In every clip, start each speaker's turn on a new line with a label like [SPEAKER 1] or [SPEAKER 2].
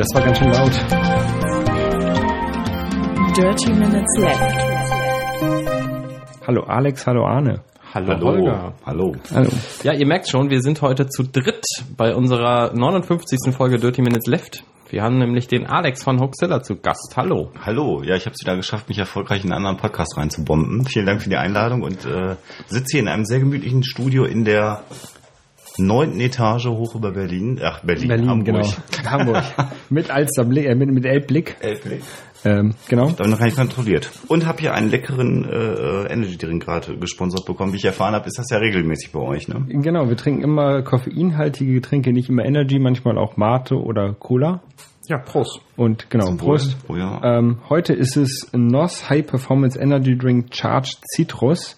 [SPEAKER 1] das war ganz schön laut.
[SPEAKER 2] Dirty Minutes Left.
[SPEAKER 1] Hallo Alex, hallo Arne.
[SPEAKER 3] Hallo, Holger.
[SPEAKER 4] Hallo.
[SPEAKER 1] Hallo.
[SPEAKER 3] Ja, ihr merkt schon, wir sind heute zu dritt bei unserer 59. Folge Dirty Minutes Left. Wir haben nämlich den Alex von Hoaxilla zu Gast. Hallo.
[SPEAKER 4] Hallo. Ja, ich habe es wieder geschafft, mich erfolgreich in einen anderen Podcast reinzubomben. Vielen Dank für die Einladung und äh, sitze hier in einem sehr gemütlichen Studio in der neunten Etage hoch über Berlin. Ach, Berlin,
[SPEAKER 1] Berlin,
[SPEAKER 4] Hamburg.
[SPEAKER 1] genau. Hamburg. mit Alsterblick, äh, mit, mit Elbblick.
[SPEAKER 4] Elbblick.
[SPEAKER 1] Ähm, genau.
[SPEAKER 4] Da noch gar nicht kontrolliert. Und habe hier einen leckeren äh, Energy Drink gerade gesponsert bekommen. Wie ich erfahren habe, ist das ja regelmäßig bei euch, ne?
[SPEAKER 1] Genau, wir trinken immer koffeinhaltige Getränke, nicht immer Energy, manchmal auch Mate oder Cola.
[SPEAKER 3] Ja, Prost.
[SPEAKER 1] Und genau. Prost.
[SPEAKER 4] Oh ja.
[SPEAKER 1] Ähm, heute ist es NOS High Performance Energy Drink Charged Citrus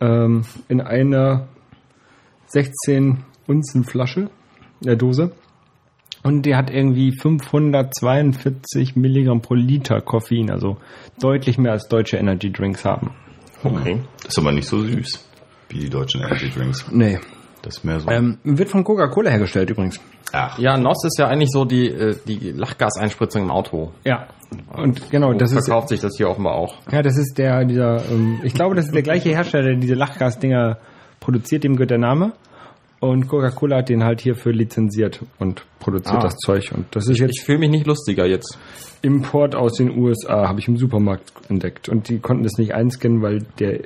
[SPEAKER 1] ähm, in einer 16 Unzen Flasche, der Dose. Und die hat irgendwie 542 Milligramm pro Liter Koffein, also deutlich mehr als deutsche Energy Drinks haben.
[SPEAKER 3] Okay.
[SPEAKER 4] Ist aber nicht so süß wie die deutschen Energy Drinks.
[SPEAKER 1] Nee.
[SPEAKER 4] Das ist mehr so.
[SPEAKER 1] Ähm, wird von Coca-Cola hergestellt übrigens.
[SPEAKER 4] Ach,
[SPEAKER 3] Ja, NOS ist ja eigentlich so die, äh, die Lachgaseinspritzung im Auto.
[SPEAKER 1] Ja. Und genau, das ist
[SPEAKER 3] verkauft sich das hier offenbar auch.
[SPEAKER 1] Ja, das ist der, dieser, ähm, ich glaube, das ist der gleiche Hersteller, der diese Lachgasdinger produziert, dem gehört der Name. Und Coca-Cola hat den halt hierfür lizenziert und produziert
[SPEAKER 3] Ah.
[SPEAKER 1] das Zeug. Und das ist
[SPEAKER 3] Ich
[SPEAKER 1] jetzt
[SPEAKER 3] fühle mich nicht lustiger jetzt.
[SPEAKER 1] Import aus den USA, habe ich im Supermarkt entdeckt. Und die konnten das nicht einscannen, weil der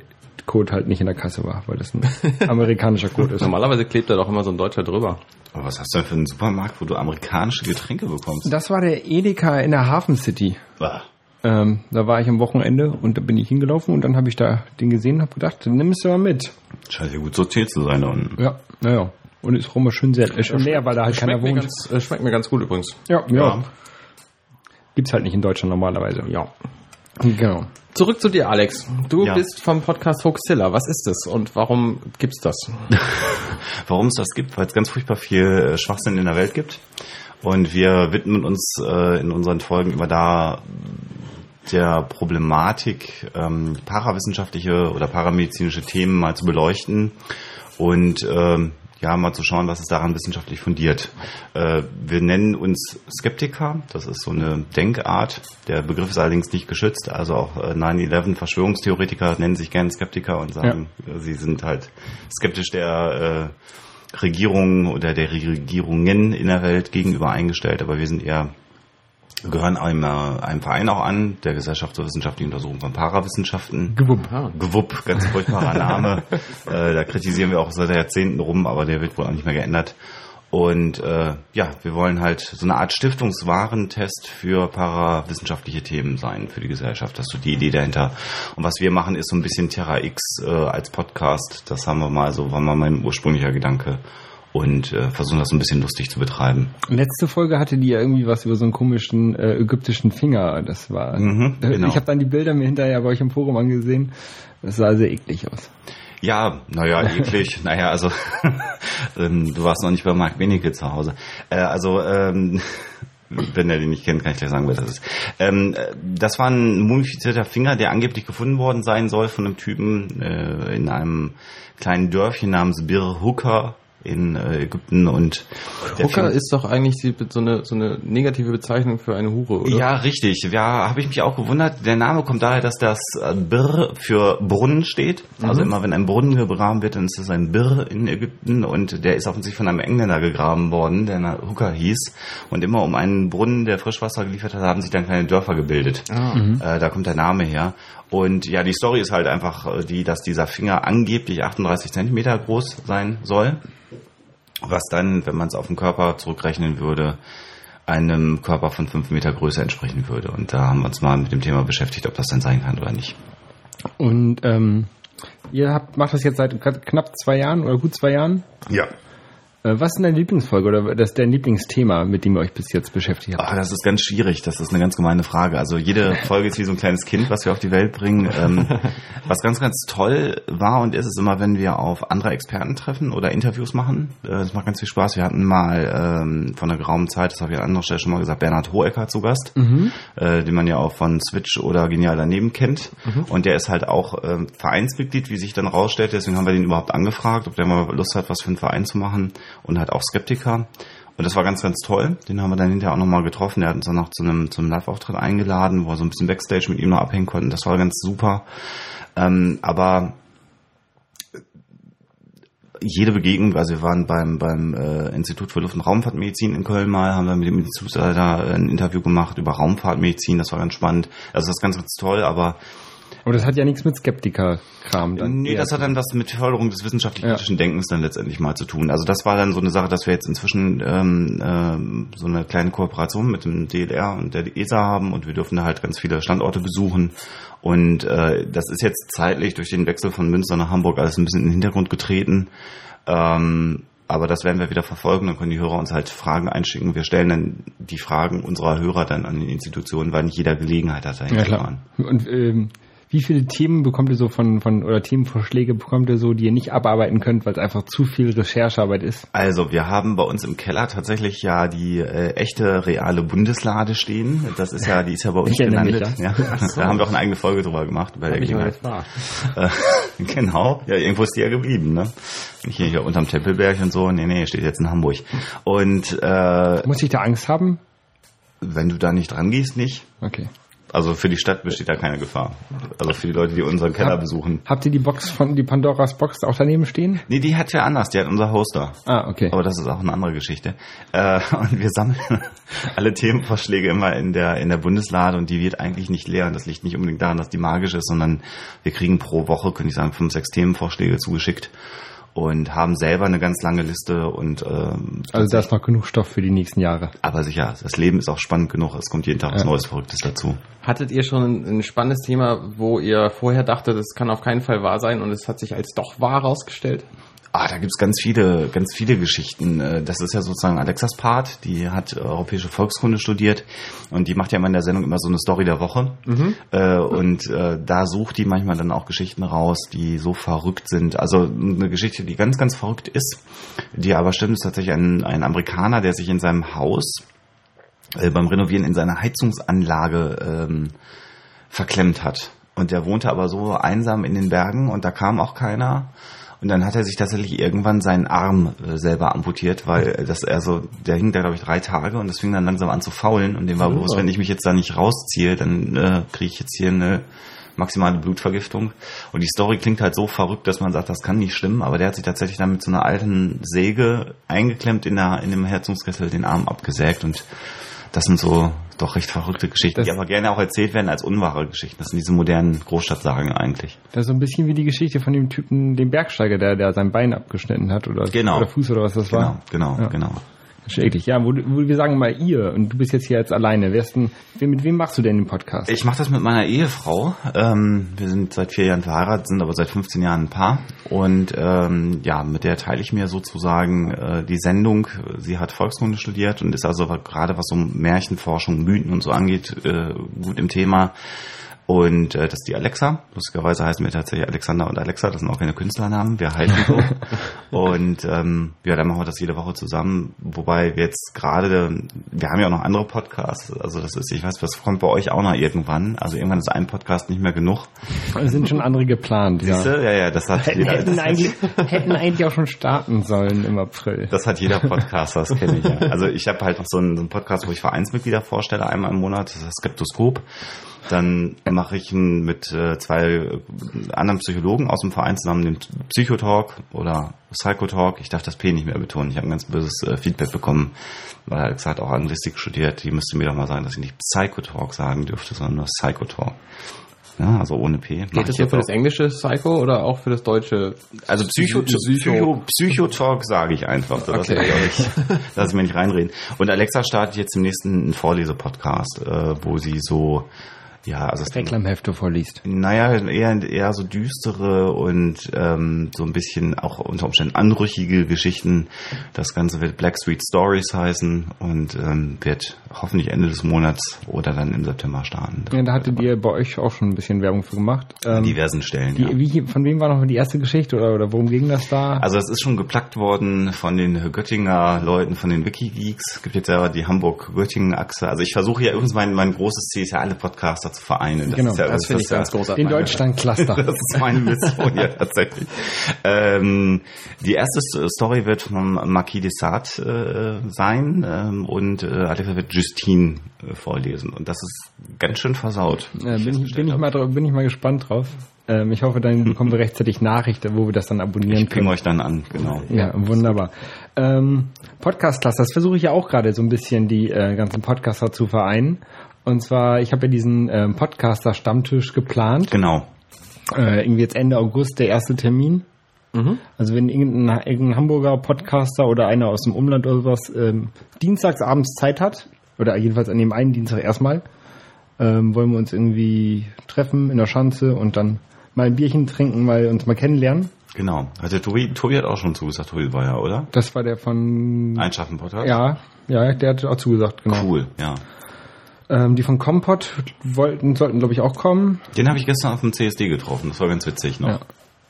[SPEAKER 1] Code halt nicht in der Kasse war, weil das ein amerikanischer Code ist.
[SPEAKER 3] Normalerweise klebt da doch immer so ein Deutscher drüber.
[SPEAKER 4] aber was hast du denn für einen Supermarkt, wo du amerikanische Getränke bekommst?
[SPEAKER 1] Das war der Edeka in der Hafen City.
[SPEAKER 4] Ah.
[SPEAKER 1] Ähm, da war ich am Wochenende und da bin ich hingelaufen und dann habe ich da den gesehen und habe gedacht, dann nimm es mal mit.
[SPEAKER 4] Scheint ja gut sortiert zu sein da unten.
[SPEAKER 1] Ja, naja. Und ist rum schön sehr, äh, schön leer, weil da halt keiner
[SPEAKER 3] Schmeckt
[SPEAKER 1] wohnt.
[SPEAKER 3] ganz, äh, schmeckt mir ganz gut übrigens.
[SPEAKER 1] Ja, ja.
[SPEAKER 4] Ja.
[SPEAKER 1] Gibt's halt nicht in Deutschland normalerweise.
[SPEAKER 3] Ja.
[SPEAKER 1] Genau.
[SPEAKER 3] Zurück zu dir, Alex. Du
[SPEAKER 4] Ja.
[SPEAKER 3] bist vom Podcast Hoaxilla. Was ist das und warum gibt's das?
[SPEAKER 4] Warum es das gibt, weil es ganz furchtbar viel äh, Schwachsinn in der Welt gibt. Und wir widmen uns äh, in unseren Folgen immer da der Problematik, ähm, parawissenschaftliche oder paramedizinische Themen mal zu beleuchten und ähm, ja, mal zu schauen, was ist daran wissenschaftlich fundiert. Äh, wir nennen uns Skeptiker, das ist so eine Denkart. Der Begriff ist allerdings nicht geschützt, also auch äh, 9-11 Verschwörungstheoretiker nennen sich gerne Skeptiker und sagen, äh, sie sind halt skeptisch der äh, Regierung oder der Regierungen in der Welt gegenüber eingestellt, aber wir sind eher gehören einem, äh, einem Verein auch an, der Gesellschaft zur wissenschaftlichen Untersuchung von Parawissenschaften.
[SPEAKER 1] Gewupp.
[SPEAKER 4] Gewupp, ganz furchtbarer Name. äh, da kritisieren wir auch seit Jahrzehnten rum, aber der wird wohl auch nicht mehr geändert. Und äh, ja, wir wollen halt so eine Art Stiftungswarentest für parawissenschaftliche Themen sein für die Gesellschaft. Das ist so die Idee dahinter. Und was wir machen, ist so ein bisschen Terra X äh, als Podcast. Das haben wir mal so, war mal mein ursprünglicher Gedanke. Und äh, versuchen das ein bisschen lustig zu betreiben.
[SPEAKER 1] Letzte Folge hatte die ja irgendwie was über so einen komischen äh, ägyptischen Finger. Das war.
[SPEAKER 4] Mhm,
[SPEAKER 1] äh,
[SPEAKER 4] genau.
[SPEAKER 1] Ich habe dann die Bilder mir hinterher bei euch im Forum angesehen. Das sah sehr eklig aus.
[SPEAKER 4] Ja, naja, eklig. naja, also ähm, du warst noch nicht bei Marc Benecke zu Hause. Äh, also ähm, wenn er den nicht kennt, kann ich gleich sagen, wer das ist. Ähm, äh, das war ein mumifizierter Finger, der angeblich gefunden worden sein soll von einem Typen äh, in einem kleinen Dörfchen namens Bir Hooker in äh, Ägypten und
[SPEAKER 3] Hooker ist doch eigentlich so, eine, so eine negative Bezeichnung für eine Hure, oder?
[SPEAKER 4] Ja, richtig. Ja, habe ich mich auch gewundert. Der Name kommt daher, dass das äh, Bir für Brunnen steht. Also immer wenn ein Brunnen gegraben wird, dann ist das ein Bir in Ägypten und der ist offensichtlich von einem Engländer gegraben worden, der Hooker hieß. Und immer um einen Brunnen, der Frischwasser geliefert hat, haben sich dann kleine Dörfer gebildet. Äh, da kommt der Name her. Und ja, die Story ist halt einfach äh, die, dass dieser Finger angeblich 38 Zentimeter groß sein soll. Was dann, wenn man es auf den Körper zurückrechnen würde, einem Körper von fünf Meter Größe entsprechen würde. Und da haben wir uns mal mit dem Thema beschäftigt, ob das denn sein kann oder nicht.
[SPEAKER 1] Und ähm, ihr habt, macht das jetzt seit knapp zwei Jahren oder gut zwei Jahren.
[SPEAKER 4] Ja.
[SPEAKER 1] Äh, was ist denn deine Lieblingsfolge oder das ist dein Lieblingsthema, mit dem ihr euch bis jetzt beschäftigt habt?
[SPEAKER 4] Ah, das ist ganz schwierig. Das ist eine ganz gemeine Frage. Also jede Folge ist wie so ein kleines Kind, was wir auf die Welt bringen. Ähm, was ganz, ganz toll war und ist es immer, wenn wir auf andere Experten treffen oder Interviews machen. Äh, das macht ganz viel Spaß. Wir hatten mal ähm, vor einer geraumen Zeit, das habe ich an anderer Stelle schon mal gesagt, Bernhard Hohecker zu Gast, äh, den man ja auch von Switch oder Genial daneben kennt. Und der ist halt auch ähm, Vereinsmitglied, wie sich dann rausstellt. Deswegen haben wir den überhaupt angefragt, ob der mal Lust hat, was für einen Verein zu machen und halt auch Skeptiker. Und das war ganz, ganz toll. Den haben wir dann hinterher auch nochmal getroffen. Der hat uns dann noch zu einem, zum Live-Auftritt eingeladen, wo wir so ein bisschen Backstage mit ihm noch abhängen konnten. Das war ganz super. Ähm, aber jede Begegnung, also wir waren beim, beim äh, Institut für Luft- und Raumfahrtmedizin in Köln mal, haben wir mit dem Institutsleiter ein Interview gemacht über Raumfahrtmedizin, das war ganz spannend. Also das ist ganz, ganz toll, aber
[SPEAKER 1] Aber das hat ja nichts mit Skeptiker-Kram dann.
[SPEAKER 4] Nee, das hat dann was mit Förderung des wissenschaftlich-kritischen Denkens dann letztendlich mal zu tun. Also das war dann so eine Sache, dass wir jetzt inzwischen ähm, ähm, so eine kleine Kooperation mit dem DLR und der ESA haben und wir dürfen da halt ganz viele Standorte besuchen. Und äh, das ist jetzt zeitlich durch den Wechsel von Münster nach Hamburg alles ein bisschen in den Hintergrund getreten. Ähm, aber das werden wir wieder verfolgen, dann können die Hörer uns halt Fragen einschicken. Wir stellen dann die Fragen unserer Hörer dann an die Institutionen, weil nicht jeder Gelegenheit hat, dahin
[SPEAKER 1] Ja,
[SPEAKER 4] zu fahren.
[SPEAKER 1] Und ähm, wie viele Themen bekommt ihr so von, von oder Themenvorschläge bekommt ihr so, die ihr nicht abarbeiten könnt, weil es einfach zu viel Recherchearbeit ist?
[SPEAKER 4] Also, wir haben bei uns im Keller tatsächlich ja die äh, echte reale Bundeslade stehen. Das ist ja, die ist ja bei uns
[SPEAKER 1] Ich erinnere mich,
[SPEAKER 4] gelandet. ja. Da haben wir auch eine eigene Folge drüber gemacht bei der
[SPEAKER 3] Hab mal
[SPEAKER 4] Gelegenheit. Äh, genau, ja, irgendwo ist die ja geblieben, ne? Hier, hier unterm Tempelberg und so. Nee, nee, steht jetzt in Hamburg. Und äh,
[SPEAKER 1] Muss ich da Angst haben?
[SPEAKER 4] wenn du da nicht dran gehst, nicht.
[SPEAKER 1] Okay.
[SPEAKER 4] Also für die Stadt besteht da keine Gefahr. Also für die Leute, die unseren Keller
[SPEAKER 1] Hab-
[SPEAKER 4] besuchen.
[SPEAKER 1] Habt ihr die Box von die Pandoras Box auch daneben stehen?
[SPEAKER 4] Nee, die hat ja anders, die hat unser Hoster.
[SPEAKER 1] Ah, okay.
[SPEAKER 4] Aber das ist auch eine andere Geschichte. Äh, und wir sammeln alle Themenvorschläge immer in der, in der Bundeslade und die wird eigentlich nicht leer. Und das liegt nicht unbedingt daran, dass die magisch ist, sondern wir kriegen pro Woche, könnte ich sagen, fünf, sechs Themenvorschläge zugeschickt und haben selber eine ganz lange Liste und ähm,
[SPEAKER 1] Also da ist noch genug Stoff für die nächsten Jahre.
[SPEAKER 4] aber sicher, das Leben ist auch spannend genug, es kommt jeden Tag was
[SPEAKER 1] Ja.
[SPEAKER 4] Neues Verrücktes dazu.
[SPEAKER 3] Hattet ihr schon ein, ein spannendes Thema, wo ihr vorher dachtet, das kann auf keinen Fall wahr sein und es hat sich als doch wahr herausgestellt?
[SPEAKER 4] Ah, da gibt's ganz viele, ganz viele Geschichten. Äh, Das ist ja sozusagen Alexas Part, die hat europäische Volkskunde studiert und die macht ja immer in der Sendung immer so eine Story der Woche. Äh, Und äh, da sucht die manchmal dann auch Geschichten raus, die so verrückt sind. Also eine Geschichte, die ganz, ganz verrückt ist, die aber stimmt, ist tatsächlich ein, ein Amerikaner, der sich in seinem Haus äh, beim Renovieren in seiner Heizungsanlage ähm, verklemmt hat. Und der wohnte aber so einsam in den Bergen und da kam auch keiner. Und dann hat er sich tatsächlich irgendwann seinen Arm äh, selber amputiert, weil äh, das er so, der hing da glaube ich drei Tage und das fing dann langsam an zu faulen und dem war bewusst, wenn ich mich jetzt da nicht rausziehe, dann äh, kriege ich jetzt hier eine maximale Blutvergiftung. Und die Story klingt halt so verrückt, dass man sagt, das kann nicht stimmen, aber der hat sich tatsächlich dann mit so einer alten Säge eingeklemmt in der in dem Herzungskessel den Arm abgesägt und das sind so doch recht verrückte Geschichten,
[SPEAKER 1] Das-
[SPEAKER 4] die aber gerne auch erzählt werden als unwahre Geschichten. Das sind diese modernen Großstadtsagen eigentlich.
[SPEAKER 1] Das ist so ein bisschen wie die Geschichte von dem Typen, dem Bergsteiger, der, der sein Bein abgeschnitten hat oder,
[SPEAKER 4] Genau.
[SPEAKER 1] oder Fuß oder was das
[SPEAKER 4] Genau,
[SPEAKER 1] war.
[SPEAKER 4] genau,
[SPEAKER 1] Ja.
[SPEAKER 4] genau.
[SPEAKER 1] Eklig. Ja, wo, wo wir sagen mal ihr und du bist jetzt hier jetzt alleine. Wer denn, mit wem machst du denn den Podcast?
[SPEAKER 4] Ich mache das mit meiner Ehefrau. Ähm, wir sind seit vier Jahren verheiratet, sind aber seit 15 Jahren ein Paar. Und ähm, ja, mit der teile ich mir sozusagen äh, die Sendung. Sie hat Volkskunde studiert und ist also gerade was so Märchenforschung, Mythen und so angeht, äh, gut im Thema. Und äh, das ist die Alexa. Lustigerweise heißen wir tatsächlich Alexander und Alexa. Das sind auch keine Künstlernamen. Wir heißen so. und ähm, ja, dann machen wir das jede Woche zusammen. Wobei wir jetzt gerade, wir haben ja auch noch andere Podcasts. Also das ist, ich weiß, was kommt bei euch auch noch irgendwann. Also irgendwann ist ein Podcast nicht mehr genug.
[SPEAKER 1] Es sind schon andere geplant.
[SPEAKER 4] Siehst
[SPEAKER 1] Ja.
[SPEAKER 4] du? Ja, ja, das hat
[SPEAKER 1] Hätten,
[SPEAKER 4] jeder.
[SPEAKER 1] hätten,
[SPEAKER 4] Das,
[SPEAKER 1] eigentlich, hätten eigentlich auch schon starten sollen im April.
[SPEAKER 4] das hat jeder Podcaster, das kenne ich ja. Also ich habe halt noch so einen, so einen Podcast, wo ich Vereinsmitglieder vorstelle, einmal im Monat, das ist das Skeptoskop. Dann mache ich einen mit äh, zwei äh, anderen Psychologen aus dem Verein zusammen den Psychotalk oder Psychotalk. Ich darf das P nicht mehr betonen. Ich habe ein ganz böses äh, Feedback bekommen, weil Alex hat auch Anglistik studiert. Die müsste mir doch mal sagen, dass ich nicht Psychotalk sagen dürfte, sondern nur Psychotalk. Ja, also ohne P.
[SPEAKER 3] Geht das nur für das englische Psycho oder auch für das deutsche?
[SPEAKER 4] Also Psycho,
[SPEAKER 3] Psycho-
[SPEAKER 4] Psycho, Psychotalk sage ich einfach. Das,
[SPEAKER 3] Okay.
[SPEAKER 4] lass ich mir nicht reinreden. Und Alexa startet jetzt im nächsten einen Vorlesepodcast, äh, wo sie so, ja, also
[SPEAKER 1] Reklamhefte vorliest.
[SPEAKER 4] naja, eher, eher so düstere und ähm, so ein bisschen auch unter Umständen anrüchige Geschichten. Das Ganze wird Black Street Stories heißen und ähm, wird hoffentlich Ende des Monats oder dann im September starten.
[SPEAKER 1] Ja, da hattet ihr bei euch auch schon ein bisschen Werbung für gemacht. Ähm,
[SPEAKER 4] diversen Stellen.
[SPEAKER 1] die,
[SPEAKER 4] ja.
[SPEAKER 1] wie, von wem war noch die erste Geschichte oder, oder worum ging das da?
[SPEAKER 4] Also es ist schon geplackt worden von den Göttinger Leuten, von den Wikigeeks. Es gibt jetzt ja die Hamburg-Göttingen-Achse. Also ich versuche ja übrigens, mein, mein großes Ziel ist ja, alle Podcaster zu vereinen. Das
[SPEAKER 1] Genau,
[SPEAKER 4] ist ja,
[SPEAKER 3] Das finde ich ganz großartig.
[SPEAKER 1] Den Deutschland-Cluster.
[SPEAKER 4] Das ist meine Mission, ja, tatsächlich. Ähm, die erste Story wird vom Marquis de Sade äh, sein ähm, und äh, wird Justine äh, vorlesen. Und das ist ganz schön versaut.
[SPEAKER 1] Äh, bin, ich, bin, ich mal, drauf- bin ich mal gespannt drauf. Ähm, ich hoffe, dann bekommen wir rechtzeitig Nachricht, wo wir das dann abonnieren
[SPEAKER 4] Ich
[SPEAKER 1] können.
[SPEAKER 4] euch dann an, genau.
[SPEAKER 1] Ja, wunderbar. Ähm, Podcast-Cluster, das versuche ich ja auch gerade so ein bisschen die äh, ganzen Podcaster zu vereinen. Und zwar, ich habe ja diesen ähm, Podcaster-Stammtisch geplant.
[SPEAKER 4] Genau.
[SPEAKER 1] Äh, irgendwie jetzt Ende August der erste Termin.
[SPEAKER 3] Mhm.
[SPEAKER 1] Also wenn irgendein, irgendein Hamburger Podcaster oder einer aus dem Umland oder sowas ähm, dienstags abends Zeit hat, oder jedenfalls an dem einen Dienstag erstmal, ähm, wollen wir uns irgendwie treffen in der Schanze und dann mal ein Bierchen trinken, mal uns mal kennenlernen.
[SPEAKER 4] Genau. Also Tobi, Tobi hat auch schon zugesagt, Tobi war ja, oder?
[SPEAKER 1] Das war der von
[SPEAKER 4] Einschaffen-Podcast?
[SPEAKER 1] Ja, ja, der hat auch zugesagt, genau.
[SPEAKER 4] Cool, ja.
[SPEAKER 1] Ähm, die von Kompott wollten, sollten, glaube ich, auch kommen.
[SPEAKER 4] Den habe ich gestern auf dem CSD getroffen. Das war ganz witzig noch.
[SPEAKER 1] Ja.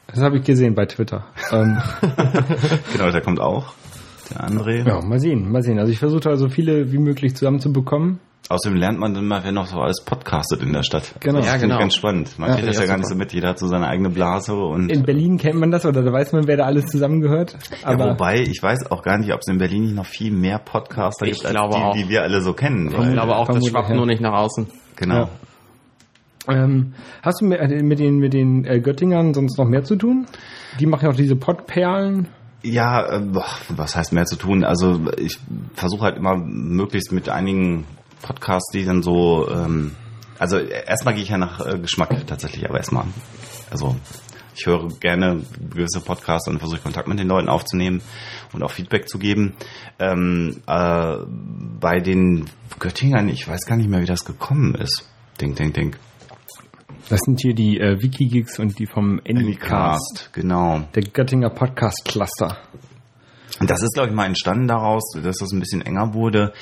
[SPEAKER 1] Das habe ich gesehen bei Twitter. ähm,
[SPEAKER 4] Genau, der kommt auch. Der André.
[SPEAKER 1] ja, mal sehen, mal sehen. Also ich versuche da so viele wie möglich zusammenzubekommen.
[SPEAKER 4] Außerdem lernt man dann mal, wer noch so alles podcastet in der Stadt.
[SPEAKER 1] Genau.
[SPEAKER 4] Das
[SPEAKER 3] Ja,
[SPEAKER 4] finde ich
[SPEAKER 3] genau.
[SPEAKER 4] ganz spannend. Man
[SPEAKER 1] Ja,
[SPEAKER 4] kriegt das ja gar nicht so mit. Jeder hat so seine eigene Blase und
[SPEAKER 1] In Berlin kennt man das oder da weiß man, wer da alles zusammengehört.
[SPEAKER 4] Ja, wobei, ich weiß auch gar nicht, ob es in Berlin nicht noch viel mehr Podcaster
[SPEAKER 3] Ich
[SPEAKER 4] gibt, als
[SPEAKER 3] glaube
[SPEAKER 4] die,
[SPEAKER 3] auch.
[SPEAKER 4] die wir alle so kennen.
[SPEAKER 3] Ich
[SPEAKER 4] Weil,
[SPEAKER 3] glaube auch, das schwappt nur nicht nach außen.
[SPEAKER 4] genau.
[SPEAKER 1] Ja. ähm, hast du mit, äh, den mit den äh, Göttingern sonst noch mehr zu tun? Die machen ja auch diese Pottperlen.
[SPEAKER 4] Ja, äh, boah, was heißt mehr zu tun? Also ich versuche halt immer möglichst mit einigen Podcasts, die dann so, ähm, also erstmal gehe ich ja nach äh, Geschmack tatsächlich, aber erstmal, also ich höre gerne gewisse Podcasts und versuche Kontakt mit den Leuten aufzunehmen und auch Feedback zu geben. Ähm, äh, bei den Göttingern, ich weiß gar nicht mehr, wie das gekommen ist. Denk, denk, denk.
[SPEAKER 1] Das sind hier die äh, Wikigeeks und die vom Anycast.
[SPEAKER 4] genau.
[SPEAKER 1] Der Göttinger Podcast Cluster.
[SPEAKER 4] Und das ist, glaube ich, mal entstanden daraus, dass das ein bisschen enger wurde.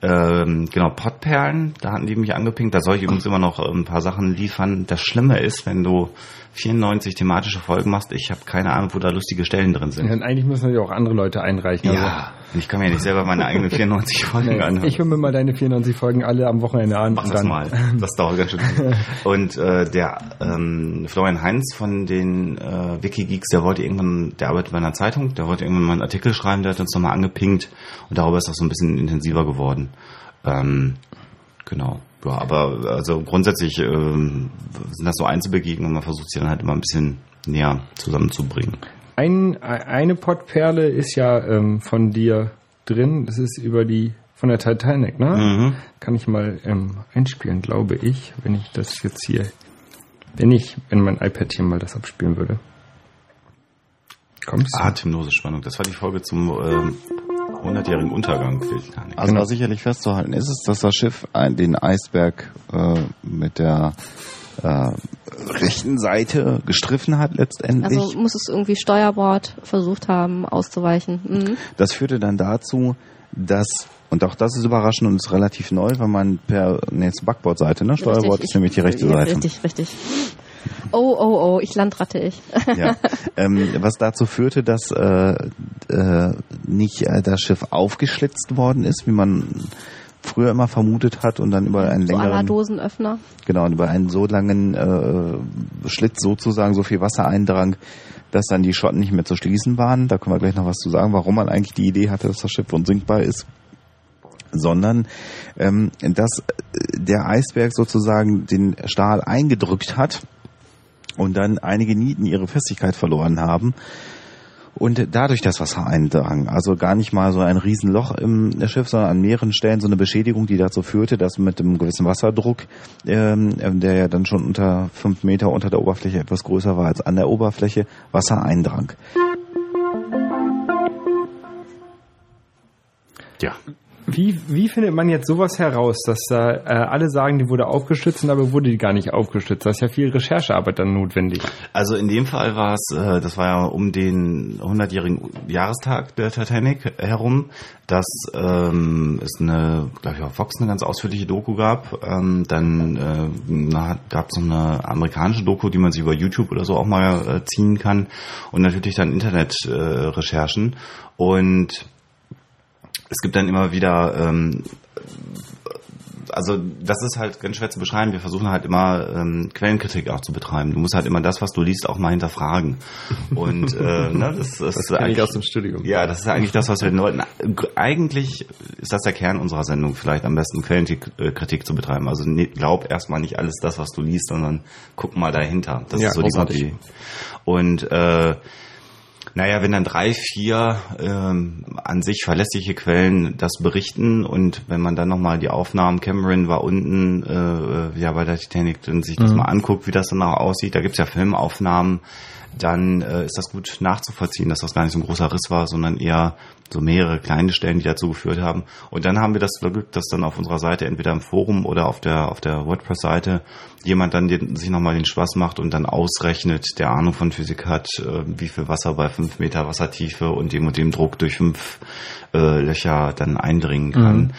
[SPEAKER 4] Ähm, genau, Pottperlen, da hatten die mich angepinkt. Da soll ich übrigens immer noch ein paar Sachen liefern. Das Schlimme ist, wenn du 94 thematische Folgen machst, ich habe keine Ahnung, wo da lustige Stellen drin sind.
[SPEAKER 1] Ja, eigentlich müssen ja auch andere Leute einreichen.
[SPEAKER 4] Ja, und ich kann mir ja nicht selber meine eigenen 94 Folgen
[SPEAKER 1] Also,
[SPEAKER 4] anhören.
[SPEAKER 1] ich höre mir mal deine 94 Folgen alle am Wochenende an.
[SPEAKER 4] Mach das
[SPEAKER 1] dann-
[SPEAKER 4] mal. Das dauert ganz schön. Und äh, der ähm, Florian Heinz von den äh, Wikigeeks, der wollte irgendwann, der arbeitet bei einer Zeitung, der wollte irgendwann mal einen Artikel schreiben, der hat uns nochmal angepinkt und darüber ist das so ein bisschen intensiver geworden. Ähm, genau. Ja, aber also grundsätzlich ähm, sind das so Einzelbegegnungen, man versucht sie dann halt immer ein bisschen näher zusammenzubringen.
[SPEAKER 1] Ein, eine Pottperle ist ja ähm, von dir drin. Das ist über die von der Titanic, ne?
[SPEAKER 4] Mhm.
[SPEAKER 1] Kann ich mal ähm, einspielen, glaube ich, wenn ich das jetzt hier, wenn ich, wenn mein iPad hier mal das abspielen würde. Kommst du?
[SPEAKER 4] Atemlose Spannung. Das war die Folge zum ähm, 100-jährigen Untergang der Titanic.
[SPEAKER 5] Also
[SPEAKER 1] Genau.
[SPEAKER 5] was sicherlich festzuhalten ist, ist, dass das Schiff ein, den Eisberg äh, mit der äh, rechten Seite gestriffen hat letztendlich.
[SPEAKER 6] Also muss es irgendwie Steuerbord versucht haben auszuweichen. Mhm.
[SPEAKER 5] das führte dann dazu, dass und auch das ist überraschend und ist relativ neu, weil man per nee, jetzt Backbordseite, ne? Steuerbord
[SPEAKER 6] Richtig,
[SPEAKER 5] ist nämlich die rechte
[SPEAKER 6] ja,
[SPEAKER 5] Seite.
[SPEAKER 6] Richtig, richtig. Oh, oh, oh, ich landratte ich.
[SPEAKER 5] Ja. ähm, was dazu führte, dass äh, äh, nicht äh, das Schiff aufgeschlitzt worden ist, wie man früher immer vermutet hat und dann über einen
[SPEAKER 6] so
[SPEAKER 5] längeren
[SPEAKER 6] Dosenöffner.
[SPEAKER 5] Genau, und über einen so langen äh, Schlitz sozusagen so viel Wasser eindrang, dass dann die Schotten nicht mehr zu schließen waren. Da können wir gleich noch was zu sagen, warum man eigentlich die Idee hatte, dass das Schiff unsinkbar ist. Sondern ähm, dass der Eisberg sozusagen den Stahl eingedrückt hat und dann einige Nieten ihre Festigkeit verloren haben und dadurch das Wasser eindrang. Also gar nicht mal so ein Riesenloch im Schiff, sondern an mehreren Stellen so eine Beschädigung, die dazu führte, dass mit einem gewissen Wasserdruck, ähm, der ja dann schon unter fünf Meter unter der Oberfläche etwas größer war als an der Oberfläche, Wasser eindrang.
[SPEAKER 4] Ja.
[SPEAKER 1] Wie, wie findet man jetzt sowas heraus, dass da äh, alle sagen, die wurde aufgestützt, und dabei wurde die gar nicht aufgestützt? Da ist ja viel Recherchearbeit dann notwendig.
[SPEAKER 4] Also in dem Fall war es, äh, das war ja um den 100-jährigen Jahrestag der Titanic herum, dass ähm, es eine, glaube ich, auf Fox eine ganz ausführliche Doku gab. Ähm, dann äh, gab es noch eine amerikanische Doku, die man sich über YouTube oder so auch mal äh, ziehen kann. Und natürlich dann Internet-Recherchen. Äh, Recherchen. Und es gibt dann immer wieder ähm, also das ist halt ganz schwer zu beschreiben. Wir versuchen halt immer ähm, Quellenkritik auch zu betreiben. Du musst halt immer das, was du liest, auch mal hinterfragen. Und äh, ne, das, das, ist
[SPEAKER 3] kenn ich
[SPEAKER 4] eigentlich
[SPEAKER 3] aus dem Studium.
[SPEAKER 4] Ja, das ist eigentlich das, was wir den Leuten. Eigentlich ist das der Kern unserer Sendung, vielleicht am besten Quellenkritik zu betreiben. Also ne, glaub erstmal nicht alles das, was du liest, sondern guck mal dahinter. Das
[SPEAKER 3] Ja,
[SPEAKER 4] ist so die. Idee. Und äh, naja, wenn dann drei, vier ähm, an sich verlässliche Quellen das berichten und wenn man dann nochmal die Aufnahmen, Cameron war unten äh, ja bei der Titanic und sich das mal anguckt, wie das dann auch aussieht, da gibt's ja Filmaufnahmen, dann äh, ist das gut nachzuvollziehen, dass das gar nicht so ein großer Riss war, sondern eher so mehrere kleine Stellen, die dazu geführt haben. Und dann haben wir das Glück, dass dann auf unserer Seite, entweder im Forum oder auf der, auf der WordPress-Seite, jemand dann den, sich nochmal den Spaß macht und dann ausrechnet, der Ahnung von Physik hat, äh, wie viel Wasser bei fünf Meter Wassertiefe und dem und dem Druck durch fünf äh, Löcher dann eindringen kann.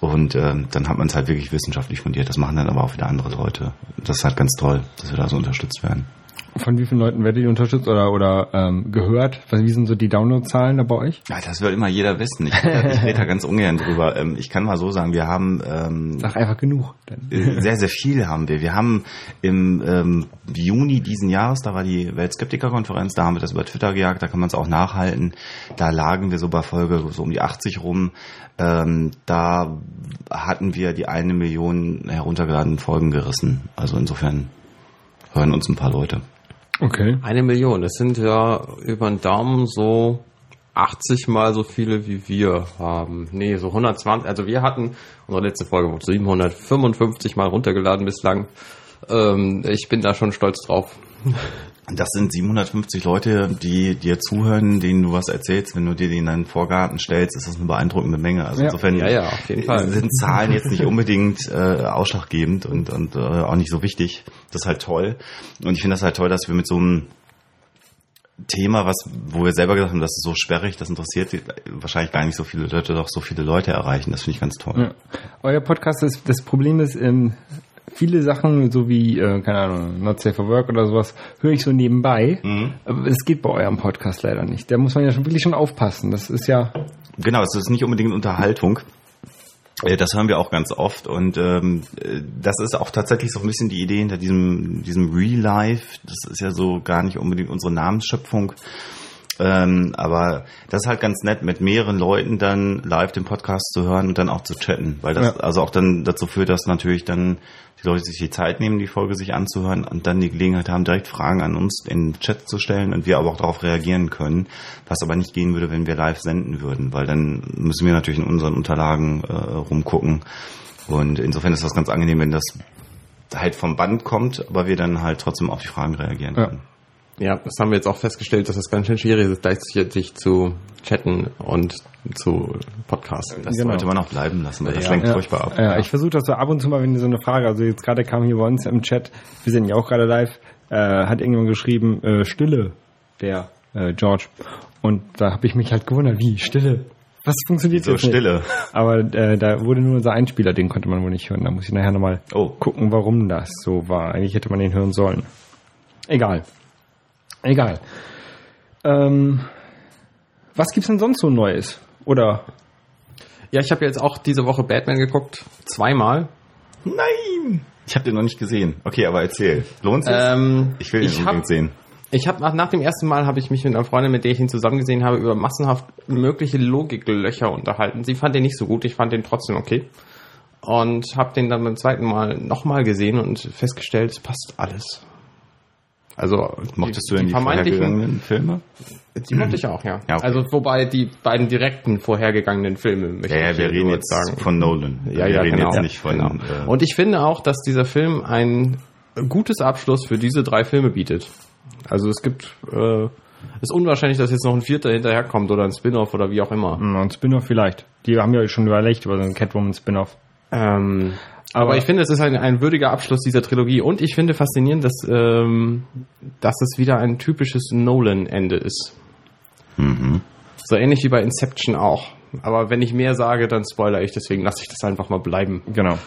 [SPEAKER 4] Und ähm, dann hat man es halt wirklich wissenschaftlich fundiert. Das machen dann aber auch wieder andere Leute. Das ist halt ganz toll, dass wir da so unterstützt werden.
[SPEAKER 1] Von wie vielen Leuten werdet ihr unterstützt oder, oder ähm, gehört? Wie sind so die Downloadzahlen da bei euch?
[SPEAKER 4] Ja, das will immer jeder wissen. Ich, ich rede da ganz ungern drüber. Ähm, ich kann mal so sagen, wir haben ähm,
[SPEAKER 1] Sag einfach genug. Dann.
[SPEAKER 4] äh, sehr, sehr viel haben wir. Wir haben im ähm, Juni diesen Jahres, da war die Weltskeptiker-Konferenz, da haben wir das über Twitter gejagt, da kann man es auch nachhalten. Da lagen wir so bei Folge so um die 80 rum. Ähm, da hatten wir die eine Million heruntergeladenen Folgen gerissen. Also insofern hören uns ein paar Leute.
[SPEAKER 1] Okay.
[SPEAKER 3] Eine Million, das sind ja über den Daumen so 80 mal so viele wie wir haben. Nee, so 120. Also wir hatten, unsere letzte Folge wurde 755 mal runtergeladen bislang. Ähm, ich bin da schon stolz drauf.
[SPEAKER 4] Das sind 750 Leute, die dir zuhören, denen du was erzählst. Wenn du dir den in deinen Vorgarten stellst, ist das eine beeindruckende Menge. Also
[SPEAKER 1] Ja.
[SPEAKER 4] insofern
[SPEAKER 3] Ja, ja,
[SPEAKER 4] sind Zahlen jetzt nicht unbedingt äh, ausschlaggebend und, und äh, auch nicht so wichtig. Das ist halt toll. Und ich finde das halt toll, dass wir mit so einem Thema, was, wo wir selber gesagt haben, das ist so sperrig, das interessiert wahrscheinlich gar nicht so viele Leute, doch so viele Leute erreichen. Das finde ich ganz toll.
[SPEAKER 1] Ja. Euer Podcast ist, das Problem ist, ähm, viele Sachen, so wie, äh, keine Ahnung, Not Safe for Work oder sowas, höre ich so nebenbei.
[SPEAKER 4] Mhm.
[SPEAKER 1] Aber es geht bei eurem Podcast leider nicht. Da muss man ja schon wirklich schon aufpassen. Das ist ja,
[SPEAKER 4] Genau, es ist nicht unbedingt Unterhaltung. Äh, Das hören wir auch ganz oft und ähm, äh, das ist auch tatsächlich so ein bisschen die Idee hinter diesem, diesem Real Life. Das ist ja so gar nicht unbedingt unsere Namensschöpfung. Ähm, aber das ist halt ganz nett, mit mehreren Leuten dann live den Podcast zu hören und dann auch zu chatten, weil das
[SPEAKER 1] Ja.
[SPEAKER 4] also auch dann dazu führt, dass natürlich dann die Leute sich die Zeit nehmen, die Folge sich anzuhören und dann die Gelegenheit haben, direkt Fragen an uns in den Chat zu stellen und wir aber auch darauf reagieren können, was aber nicht gehen würde, wenn wir live senden würden, weil dann müssen wir natürlich in unseren Unterlagen äh, rumgucken und insofern ist das ganz angenehm, wenn das halt vom Band kommt, aber wir dann halt trotzdem auf die Fragen reagieren können.
[SPEAKER 3] Ja, das haben wir jetzt auch festgestellt, dass es ganz schön schwierig ist, gleichzeitig zu chatten und zu podcasten.
[SPEAKER 4] Das
[SPEAKER 1] Genau.
[SPEAKER 4] sollte man auch bleiben lassen, weil das
[SPEAKER 3] Ja.
[SPEAKER 4] lenkt
[SPEAKER 1] ja,
[SPEAKER 4] furchtbar ab.
[SPEAKER 1] ja, ich versuche das so ab und zu mal, wenn so eine Frage, also jetzt gerade kam hier bei uns im Chat, wir sind ja auch gerade live, äh, hat irgendjemand geschrieben, äh, Stille, der äh, George. Und da habe ich mich halt gewundert, wie, Stille? Was funktioniert
[SPEAKER 4] So
[SPEAKER 1] jetzt nicht?
[SPEAKER 4] Stille.
[SPEAKER 1] Aber äh, da wurde nur unser Einspieler, den konnte man wohl nicht hören. Da muss ich nachher nochmal
[SPEAKER 4] Oh.
[SPEAKER 1] gucken, warum das so war. Eigentlich hätte man den hören sollen. Egal. Egal. Ähm, was gibt's denn sonst so Neues? Oder
[SPEAKER 3] Ja, ich habe jetzt auch diese Woche Batman geguckt, zweimal.
[SPEAKER 4] Nein! Ich habe den noch nicht gesehen. Okay, aber erzähl. Lohnt sich?
[SPEAKER 3] Ähm,
[SPEAKER 4] ich will den
[SPEAKER 3] ich
[SPEAKER 4] unbedingt
[SPEAKER 3] hab-
[SPEAKER 4] sehen.
[SPEAKER 3] Ich habe nach, nach dem ersten Mal habe ich mich mit einer Freundin, mit der ich ihn zusammen gesehen habe, über massenhaft mögliche Logiklöcher unterhalten. Sie fand den nicht so gut, ich fand den trotzdem okay. Und habe den dann beim zweiten Mal nochmal gesehen und festgestellt, es passt alles. Also
[SPEAKER 4] Mochtest du denn die,
[SPEAKER 3] vermeintlichen,
[SPEAKER 4] vorhergegangenen Filme?
[SPEAKER 3] die mochte ich auch, ja.
[SPEAKER 4] Ja, okay.
[SPEAKER 3] Also wobei die beiden direkten vorhergegangenen Filme möchte
[SPEAKER 4] Ja, ja,
[SPEAKER 3] ich
[SPEAKER 4] wir reden jetzt
[SPEAKER 3] sagen.
[SPEAKER 4] von Nolan.
[SPEAKER 3] Ja,
[SPEAKER 4] wir
[SPEAKER 3] ja,
[SPEAKER 4] reden
[SPEAKER 3] genau.
[SPEAKER 4] jetzt nicht von.
[SPEAKER 3] genau.
[SPEAKER 4] Äh,
[SPEAKER 3] Und ich finde auch, dass dieser Film ein gutes Abschluss für diese drei Filme bietet. Also es gibt, äh, ist unwahrscheinlich, dass jetzt noch ein vierter hinterherkommt oder ein Spin-off oder wie auch immer.
[SPEAKER 1] mh, ein Spin-off vielleicht. Die haben ja schon überlegt über so einen Catwoman-Spin-off.
[SPEAKER 3] Ähm, aber,
[SPEAKER 1] Aber-
[SPEAKER 3] ich finde, es ist ein, ein würdiger Abschluss dieser Trilogie und ich finde faszinierend, dass, ähm, dass es wieder ein typisches Nolan-Ende ist.
[SPEAKER 4] mhm.
[SPEAKER 3] So ähnlich wie bei Inception auch. Aber wenn ich mehr sage, dann spoiler ich, deswegen lasse ich das einfach mal bleiben.
[SPEAKER 1] Genau.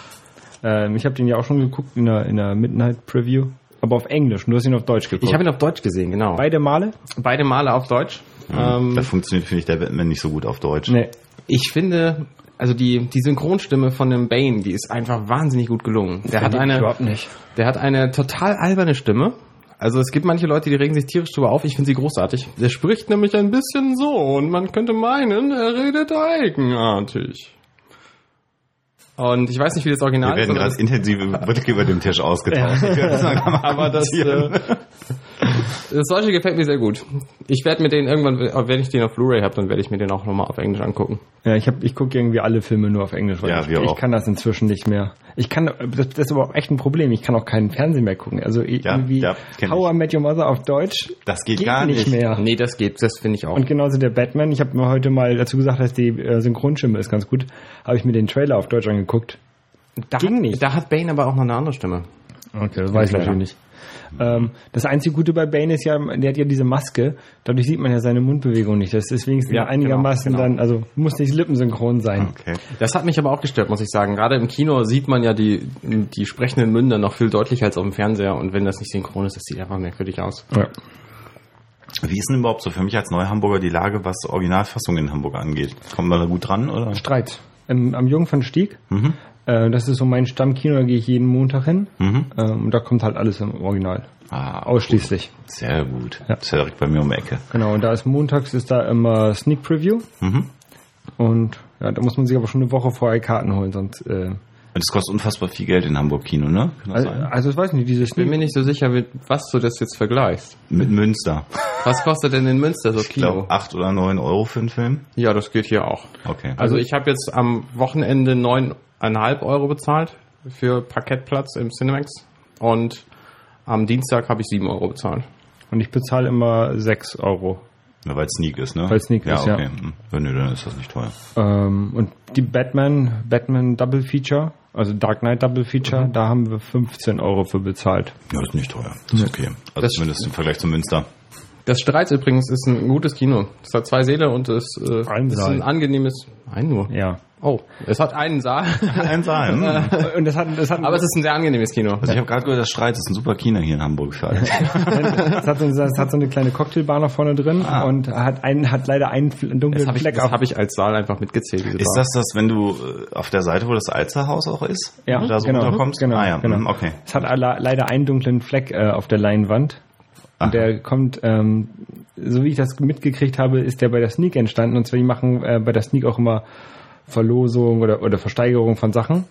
[SPEAKER 1] Ähm, ich habe den ja auch schon geguckt in der, in der Midnight Preview. Aber auf Englisch. Du hast ihn auf Deutsch geguckt.
[SPEAKER 3] Ich habe ihn auf Deutsch gesehen, genau.
[SPEAKER 1] beide Male?
[SPEAKER 3] Beide Male auf Deutsch. Ähm,
[SPEAKER 4] da funktioniert, finde ich, der Batman nicht so gut auf Deutsch.
[SPEAKER 1] Nee.
[SPEAKER 3] Ich finde, also die, die Synchronstimme von dem Bane, die ist einfach wahnsinnig gut gelungen. Der hat eine,
[SPEAKER 1] Überhaupt nicht.
[SPEAKER 3] der hat eine total alberne Stimme. Also es gibt manche Leute, die regen sich tierisch drüber auf. Ich finde sie großartig. Der spricht nämlich ein bisschen so und man könnte meinen, er redet eigenartig. Und ich weiß nicht, wie das Original
[SPEAKER 4] Wir werden
[SPEAKER 3] ist. aber
[SPEAKER 4] gerade intensive Blicke über dem Tisch ausgetauscht.
[SPEAKER 3] Aber das, äh, das solche gefällt mir sehr gut. Ich werde mir den irgendwann, wenn ich den auf Blu-ray habe, dann werde ich mir den auch nochmal auf Englisch angucken.
[SPEAKER 1] Ja, ich hab, ich gucke irgendwie alle Filme nur auf Englisch, weil
[SPEAKER 4] Ja,
[SPEAKER 1] ich, ich kann das inzwischen nicht mehr. Ich kann, das, das ist aber auch echt ein Problem. Ich kann auch keinen Fernsehen mehr gucken. Also irgendwie
[SPEAKER 4] ja,
[SPEAKER 1] How
[SPEAKER 4] ich.
[SPEAKER 1] I Met Your Mother auf Deutsch
[SPEAKER 4] Das geht gar nicht.
[SPEAKER 1] mehr.
[SPEAKER 3] Nee, das geht, das finde ich auch.
[SPEAKER 1] Und genauso der Batman. Ich habe mir heute mal dazu gesagt, dass die äh, Synchronstimme ist ganz gut. Habe ich mir den Trailer auf Deutsch angeguckt.
[SPEAKER 3] da
[SPEAKER 1] ging
[SPEAKER 3] hat,
[SPEAKER 1] nicht.
[SPEAKER 3] Da hat Bane aber auch noch eine andere Stimme.
[SPEAKER 1] Okay, das weiß ich natürlich nicht. Ähm, das einzige Gute bei Bane ist ja, der hat ja diese Maske. Dadurch sieht man ja seine Mundbewegung nicht. Das ist wenigstens
[SPEAKER 3] Ja,
[SPEAKER 1] einigermaßen
[SPEAKER 3] genau, genau.
[SPEAKER 1] dann, also muss nicht lippensynchron sein.
[SPEAKER 4] Okay.
[SPEAKER 3] Das hat mich aber auch gestört, muss ich sagen. Gerade im Kino sieht man ja die, die sprechenden Münder noch viel deutlicher als auf dem Fernseher. Und wenn das nicht synchron ist, das sieht einfach merkwürdig aus.
[SPEAKER 1] Ja.
[SPEAKER 4] Wie ist denn überhaupt so für mich als Neuhamburger die Lage, was Originalfassung in Hamburg angeht? Kommen wir da gut dran, oder?
[SPEAKER 1] Streit. Im, am Jungfernstieg.
[SPEAKER 4] Mhm.
[SPEAKER 1] Äh, das ist so mein Stammkino, da gehe ich jeden Montag hin.
[SPEAKER 4] Mhm.
[SPEAKER 1] Ähm, und da kommt halt alles im Original.
[SPEAKER 4] Ah,
[SPEAKER 1] Ausschließlich.
[SPEAKER 4] sehr gut.
[SPEAKER 1] Ja.
[SPEAKER 4] Das ist ja direkt bei mir um die Ecke.
[SPEAKER 1] Genau, und da ist montags ist da immer Sneak Preview.
[SPEAKER 4] Mhm.
[SPEAKER 1] Und ja, da muss man sich aber schon eine Woche vorher Karten holen, sonst. Äh,
[SPEAKER 4] Und es kostet unfassbar viel Geld in Hamburg Kino, ne? Kann das
[SPEAKER 1] also,
[SPEAKER 4] sein?
[SPEAKER 1] also ich weiß nicht, diese
[SPEAKER 3] Ich bin mir nicht so sicher, mit was du das jetzt vergleichst.
[SPEAKER 4] Mit Münster.
[SPEAKER 3] Was kostet denn in Münster so
[SPEAKER 4] Ich glaube,
[SPEAKER 3] Kino?
[SPEAKER 4] acht oder neun Euro für einen Film.
[SPEAKER 3] Ja, das geht hier auch.
[SPEAKER 4] Okay.
[SPEAKER 3] Also ich habe jetzt am Wochenende neuneinhalb Euro bezahlt für Parkettplatz im Cinemax und am Dienstag habe ich sieben Euro bezahlt.
[SPEAKER 1] Und ich bezahle immer 6 Euro.
[SPEAKER 4] Ja, weil es Sneak ist, ne?
[SPEAKER 1] Weil Sneak ist, ja.
[SPEAKER 4] okay. Hm. ja. Nö, dann ist das nicht teuer.
[SPEAKER 1] Ähm, und die Batman, Batman Double Feature, also Dark Knight Double
[SPEAKER 3] Mhm.
[SPEAKER 1] Feature, da haben wir 15 Euro für bezahlt.
[SPEAKER 4] Ja, das ist nicht teuer. Das ist okay. Also
[SPEAKER 3] Das-
[SPEAKER 4] zumindest im Vergleich zu Münster.
[SPEAKER 3] Das Streits übrigens ist ein gutes Kino. Es hat zwei Säle und es äh, ist
[SPEAKER 1] Saal.
[SPEAKER 3] ein angenehmes. Ein nur.
[SPEAKER 1] Ja.
[SPEAKER 3] Oh, es hat einen Saal,
[SPEAKER 4] Ein Saal. hm.
[SPEAKER 1] Und das hat, das hat,
[SPEAKER 3] aber es ist ein sehr angenehmes Kino.
[SPEAKER 4] Also ich habe gerade gehört, das Streit ist ein super Kino hier in Hamburg für alle.
[SPEAKER 1] das hat, so, das hat so eine kleine Cocktailbar noch vorne drin
[SPEAKER 4] Ah.
[SPEAKER 1] und hat einen, hat leider einen dunklen
[SPEAKER 3] Das habe ich,
[SPEAKER 1] Fleck
[SPEAKER 3] das
[SPEAKER 1] auf.
[SPEAKER 3] hab ich als Saal einfach mitgezählt.
[SPEAKER 4] Ist
[SPEAKER 3] Bar.
[SPEAKER 4] das das, wenn du äh, auf der Seite, wo das Alzerhaus auch ist?
[SPEAKER 1] Ja,
[SPEAKER 4] da so
[SPEAKER 1] genau,
[SPEAKER 4] runterkommst?
[SPEAKER 1] genau,
[SPEAKER 4] ah ja,
[SPEAKER 1] genau.
[SPEAKER 4] hm, okay.
[SPEAKER 1] Es hat leider einen dunklen Fleck äh, auf der Leinwand.
[SPEAKER 4] Aha.
[SPEAKER 1] Und der kommt, ähm, so wie ich das mitgekriegt habe, ist der bei der Sneak entstanden. Und zwar, die machen äh, bei der Sneak auch immer Verlosung oder, oder Versteigerung von Sachen.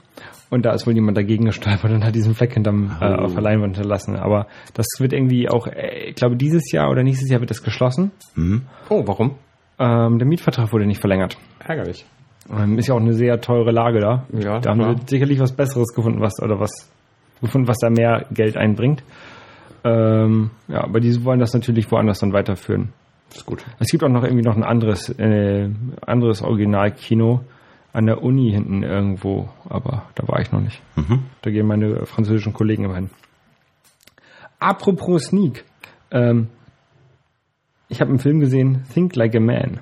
[SPEAKER 1] Und da ist wohl jemand dagegen gestolpert und hat diesen Fleck hinterm, äh,
[SPEAKER 4] Oh.
[SPEAKER 1] auf der Leinwand hinterlassen. Aber das wird irgendwie auch, äh, ich glaube, dieses Jahr oder nächstes Jahr wird das geschlossen.
[SPEAKER 4] Mhm.
[SPEAKER 3] Oh, warum?
[SPEAKER 1] Ähm, der Mietvertrag wurde nicht verlängert.
[SPEAKER 3] Ärgerlich.
[SPEAKER 1] Ähm, ist ja auch eine sehr teure Lage da.
[SPEAKER 3] Ja,
[SPEAKER 1] da haben wir sicherlich was Besseres gefunden, was oder was gefunden, was da mehr Geld einbringt. Ähm, ja, aber die wollen das natürlich woanders dann weiterführen.
[SPEAKER 3] Das ist gut.
[SPEAKER 1] Es gibt auch noch irgendwie noch ein anderes, äh, anderes Originalkino an der Uni hinten irgendwo, aber da war ich noch nicht.
[SPEAKER 4] Mhm.
[SPEAKER 1] Da gehen meine französischen Kollegen immer hin. Apropos Sneak. Ähm, ich habe einen Film gesehen, Think Like a Man.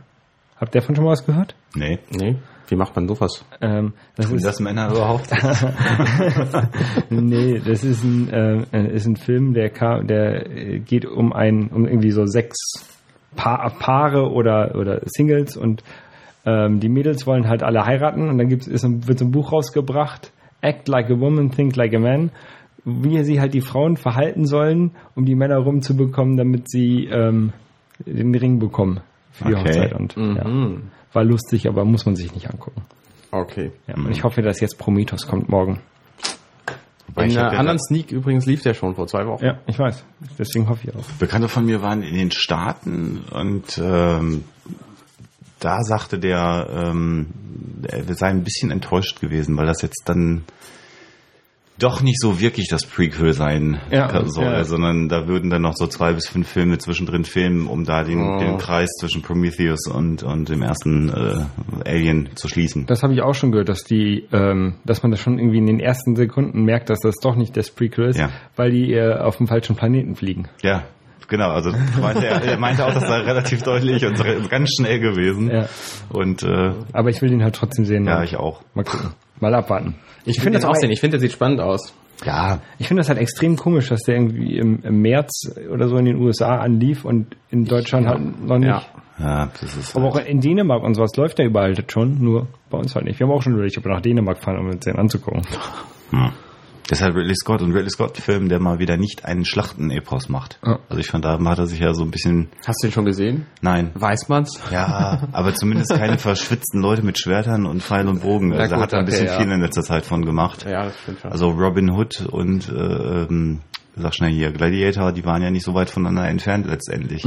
[SPEAKER 1] Habt ihr davon schon mal was gehört?
[SPEAKER 4] Nee.
[SPEAKER 3] Nee, wie macht man sowas?
[SPEAKER 1] Ähm, das
[SPEAKER 4] Und
[SPEAKER 1] ist,
[SPEAKER 4] das Männer überhaupt?
[SPEAKER 1] nee, das ist ein, äh, ist ein Film, der, kam, der äh, geht um ein, um irgendwie so sechs pa Paare oder, oder Singles und ähm, die Mädels wollen halt alle heiraten und dann gibt's, ist ein, wird so ein Buch rausgebracht, Act Like a Woman, Think Like a Man, wie sie halt die Frauen verhalten sollen, um die Männer rumzubekommen, damit sie ähm, den Ring bekommen für die
[SPEAKER 4] Okay.
[SPEAKER 1] Hochzeit und ja,
[SPEAKER 3] Mhm.
[SPEAKER 1] war lustig, aber muss man sich nicht angucken.
[SPEAKER 3] Okay.
[SPEAKER 1] Ja, und ich hoffe, dass jetzt Prometheus kommt morgen.
[SPEAKER 4] Hab
[SPEAKER 3] einer
[SPEAKER 4] ja
[SPEAKER 3] anderen Sneak übrigens lief der schon vor zwei Wochen.
[SPEAKER 1] Ja, ich weiß. Deswegen hoffe ich auch.
[SPEAKER 4] Bekannte von mir waren in den Staaten und ähm, da sagte der, ähm, er sei ein bisschen enttäuscht gewesen, weil das jetzt dann doch nicht so wirklich das Prequel sein
[SPEAKER 1] Ja,
[SPEAKER 4] soll,
[SPEAKER 1] ja.
[SPEAKER 4] sondern da würden dann noch so zwei bis fünf Filme zwischendrin filmen, um da den,
[SPEAKER 3] Oh.
[SPEAKER 4] den Kreis zwischen Prometheus und, und dem ersten äh, Alien zu schließen.
[SPEAKER 1] Das habe ich auch schon gehört, dass die, ähm, dass man das schon irgendwie in den ersten Sekunden merkt, dass das doch nicht das Prequel ist,
[SPEAKER 4] Ja.
[SPEAKER 1] weil die äh, auf dem falschen Planeten fliegen.
[SPEAKER 4] Ja, genau. Also meinte er, er meinte auch, das sei relativ deutlich und ganz schnell gewesen.
[SPEAKER 1] Ja.
[SPEAKER 4] Und äh,
[SPEAKER 1] Aber ich will den halt trotzdem sehen.
[SPEAKER 4] ja,
[SPEAKER 1] Und
[SPEAKER 4] ich auch.
[SPEAKER 1] Mal gucken. Mal abwarten.
[SPEAKER 3] Ich finde das auch sehen. Ich finde, der sieht spannend aus.
[SPEAKER 4] Ja,
[SPEAKER 1] Ich finde das halt extrem komisch, dass der irgendwie im, im März oder so in den USA anlief und in Deutschland halt noch nicht.
[SPEAKER 3] Ja.
[SPEAKER 4] ja, das ist.
[SPEAKER 1] Aber auch in Dänemark und sowas läuft der überall schon, nur bei uns halt nicht. Wir haben auch schon überlegt, ob wir nach Dänemark fahren, um uns den anzugucken.
[SPEAKER 4] Hm. Das ist halt Ridley Scott und Ridley Scott-Film, der mal wieder nicht einen Schlachten-Epos macht.
[SPEAKER 1] Ja.
[SPEAKER 4] Also ich fand, da hat er sich ja so ein bisschen,
[SPEAKER 3] Hast du den schon gesehen?
[SPEAKER 4] nein,
[SPEAKER 3] Weiß man's?
[SPEAKER 4] ja, aber zumindest keine verschwitzten Leute mit Schwertern und Pfeil und Bogen.
[SPEAKER 3] Ja,
[SPEAKER 4] Also da
[SPEAKER 3] gut,
[SPEAKER 4] hat er ein
[SPEAKER 3] okay,
[SPEAKER 4] bisschen
[SPEAKER 3] ja.
[SPEAKER 4] viel in letzter Zeit von gemacht.
[SPEAKER 3] Ja, das stimmt schon.
[SPEAKER 4] Also Robin Hood und, äh, ähm, sag schnell hier, Gladiator, die waren ja nicht so weit voneinander entfernt letztendlich.